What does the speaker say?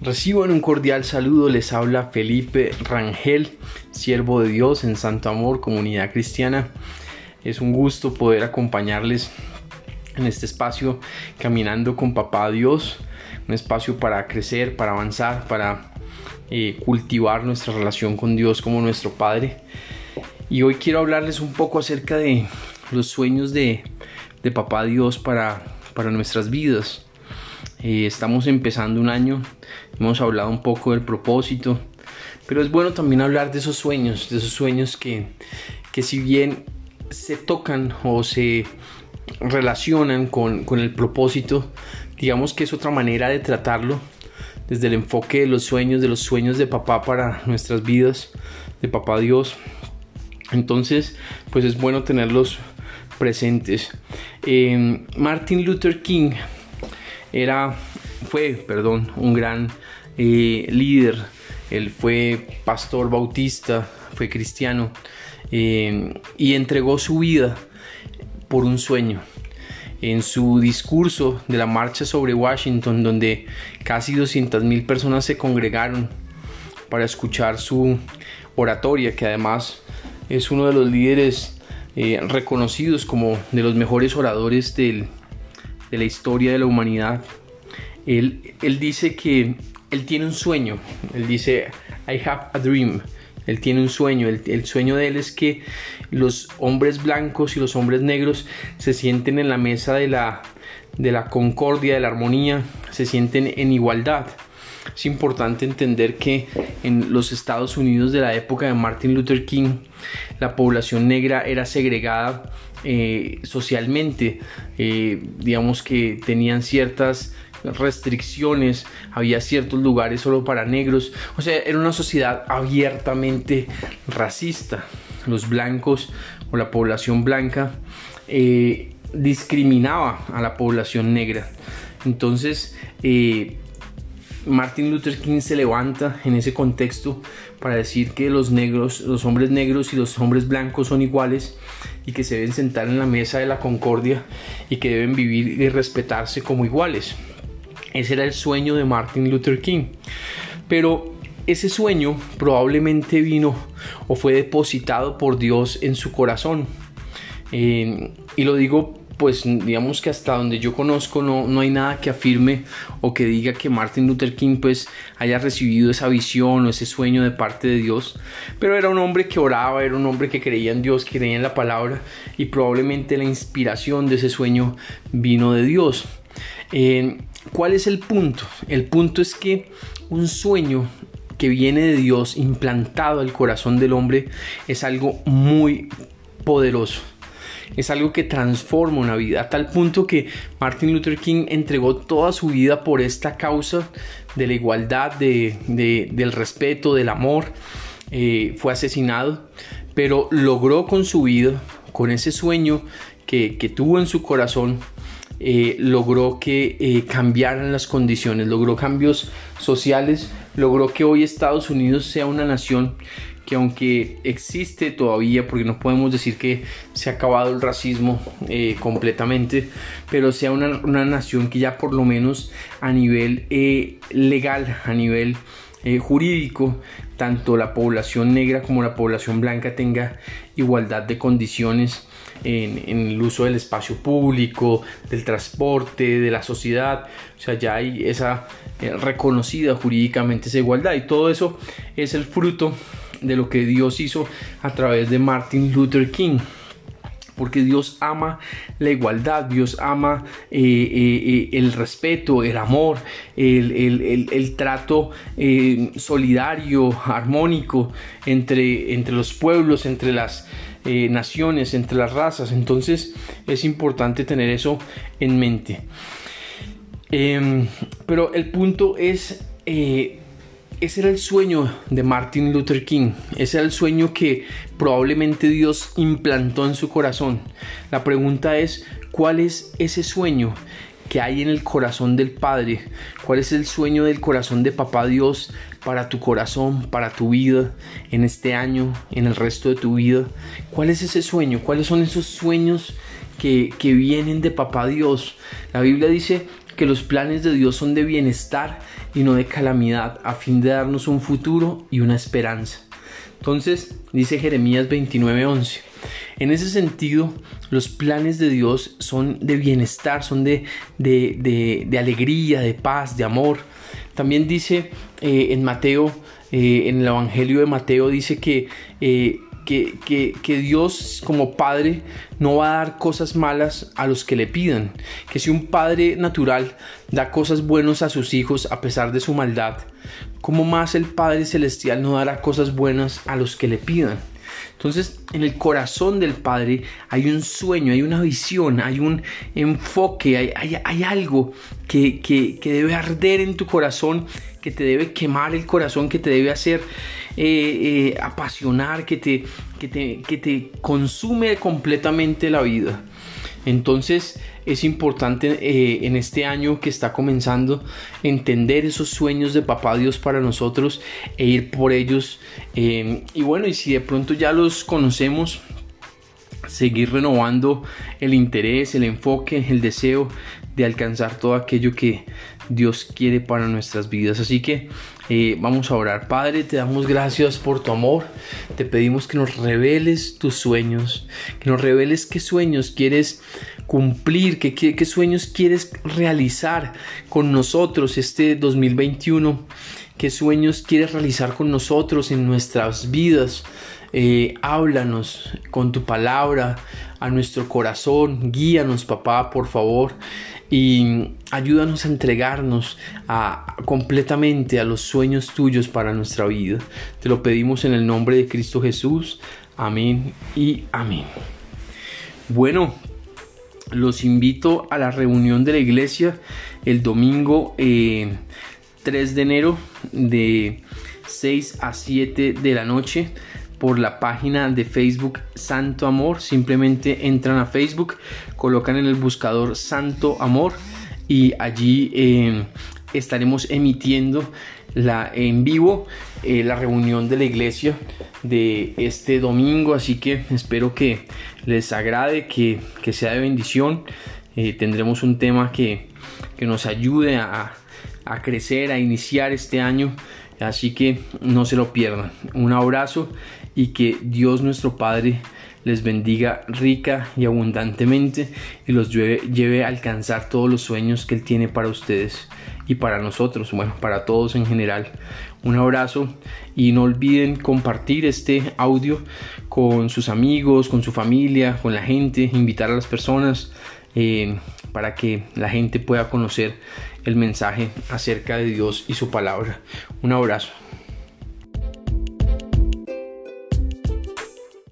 Reciban un cordial saludo, les habla Felipe Rangel, siervo de Dios en Santo Amor, comunidad cristiana. Es un gusto poder acompañarles en este espacio caminando con Papá Dios, un espacio para crecer, para avanzar, para eh, cultivar nuestra relación con Dios como nuestro Padre. Y hoy quiero hablarles un poco acerca de los sueños de, de Papá Dios para, para nuestras vidas. Eh, estamos empezando un año, hemos hablado un poco del propósito, pero es bueno también hablar de esos sueños, de esos sueños que, que si bien se tocan o se relacionan con, con el propósito, digamos que es otra manera de tratarlo desde el enfoque de los sueños, de los sueños de papá para nuestras vidas, de papá Dios. Entonces, pues es bueno tenerlos presentes. Eh, Martin Luther King era, fue, perdón, un gran eh, líder. Él fue pastor bautista, fue cristiano eh, y entregó su vida por un sueño. En su discurso de la marcha sobre Washington, donde casi 200.000 personas se congregaron para escuchar su oratoria, que además es uno de los líderes eh, reconocidos como de los mejores oradores del, de la historia de la humanidad, él, él dice que él tiene un sueño, él dice, I have a dream, él tiene un sueño, el, el, sueño de él es que los hombres blancos y los hombres negros se sienten en la mesa de la, de la concordia, de la armonía, se sienten en igualdad. Es importante entender que en los Estados Unidos de la época de Martin Luther King, la población negra era segregada eh, socialmente, eh, digamos que tenían ciertas restricciones, había ciertos lugares solo para negros, o sea, era una sociedad abiertamente racista. Los blancos o la población blanca eh, discriminaba a la población negra. Entonces, Martin Luther King se levanta en ese contexto para decir que los negros, los hombres negros y los hombres blancos son iguales y que se deben sentar en la mesa de la concordia y que deben vivir y respetarse como iguales. Ese era el sueño de Martin Luther King. Pero ese sueño probablemente vino o fue depositado por Dios en su corazón. Eh, y lo digo pues digamos que hasta donde yo conozco no, no hay nada que afirme o que diga que Martin Luther King pues haya recibido esa visión o ese sueño de parte de Dios, pero era un hombre que oraba, era un hombre que creía en Dios, que creía en la palabra y probablemente la inspiración de ese sueño vino de Dios. Eh, ¿Cuál es el punto? El punto es que un sueño que viene de Dios implantado al corazón del hombre es algo muy poderoso es algo que transforma una vida, a tal punto que Martin Luther King entregó toda su vida por esta causa de la igualdad, del respeto, del amor. Eh, fue asesinado, pero logró con su vida, con ese sueño que, tuvo en su corazón, eh, logró que eh, cambiaran las condiciones, logró cambios sociales, logró que hoy Estados Unidos sea una nación que aunque existe todavía, porque no podemos decir que se ha acabado el racismo eh, completamente, pero sea una, nación que ya por lo menos a nivel eh, legal, a nivel eh, jurídico, tanto la población negra como la población blanca tenga igualdad de condiciones en, en, el uso del espacio público, del transporte, de la sociedad. O sea, ya hay esa reconocida jurídicamente esa igualdad y todo eso es el fruto de lo que Dios hizo a través de Martin Luther King porque Dios ama la igualdad, Dios ama eh, eh, eh, el respeto, el amor, el, trato solidario, armónico entre, entre, los pueblos, entre las naciones, entre las razas. Entonces es importante tener eso en mente. Em, pero el punto es ese era el sueño de Martin Luther King, ese era el sueño que probablemente Dios implantó en su corazón. La pregunta es, ¿cuál es ese sueño que hay en el corazón del Padre? ¿Cuál es el sueño del corazón de Papá Dios para tu corazón, para tu vida, en este año, en el resto de tu vida? ¿Cuál es ese sueño? ¿Cuáles son esos sueños que, que vienen de Papá Dios? La Biblia dice que los planes de Dios son de bienestar y no de calamidad, a fin de darnos un futuro y una esperanza. Entonces, dice Jeremías 29:11, en ese sentido, los planes de Dios son de bienestar, son de, de, alegría, de paz, de amor. También dice eh, en Mateo, eh, en el Evangelio de Mateo, dice que eh, que, Dios como padre no va a dar cosas malas a los que le pidan. Que si un padre natural da cosas buenas a sus hijos a pesar de su maldad, ¿cómo más el Padre Celestial no dará cosas buenas a los que le pidan? Entonces, en el corazón del Padre hay un sueño, hay una visión, hay un enfoque, hay, algo que, que, debe arder en tu corazón, que te debe quemar el corazón, que te debe hacer eh, eh, apasionar, que te, que, te, que te consume completamente la vida. Entonces es importante eh, en este año que está comenzando entender esos sueños de papá Dios para nosotros e ir por ellos. Eh, y bueno, y si de pronto ya los conocemos, seguir renovando el interés, el enfoque, el deseo de alcanzar todo aquello que Dios quiere para nuestras vidas. Así que eh, vamos a orar. Padre, te damos gracias por tu amor. Te pedimos que nos reveles tus sueños, que nos reveles qué sueños quieres cumplir, qué, qué, sueños quieres realizar con nosotros este 2021, qué sueños quieres realizar con nosotros en nuestras vidas. Eh, háblanos con tu palabra a nuestro corazón, guíanos papá, por favor y ayúdanos a entregarnos a, completamente a los sueños tuyos para nuestra vida. Te lo pedimos en el nombre de Cristo Jesús. Amén y amén. Bueno, los invito a la reunión de la iglesia el domingo 3 eh, de enero de 6 a 7 de la noche por la página de Facebook Santo Amor. Simplemente entran a Facebook, colocan en el buscador Santo Amor y allí eh, estaremos emitiendo la, en vivo eh, la reunión de la iglesia de este domingo. Así que espero que les agrade, que, sea de bendición. Eh, tendremos un tema que, que nos ayude a, a crecer, a iniciar este año. Así que no se lo pierdan. Un abrazo y que Dios nuestro Padre les bendiga rica y abundantemente y los lleve, a alcanzar todos los sueños que Él tiene para ustedes y para nosotros, bueno, para todos en general. Un abrazo y no olviden compartir este audio con sus amigos, con su familia, con la gente, invitar a las personas eh, para que la gente pueda conocer el mensaje acerca de Dios y su palabra. Un abrazo.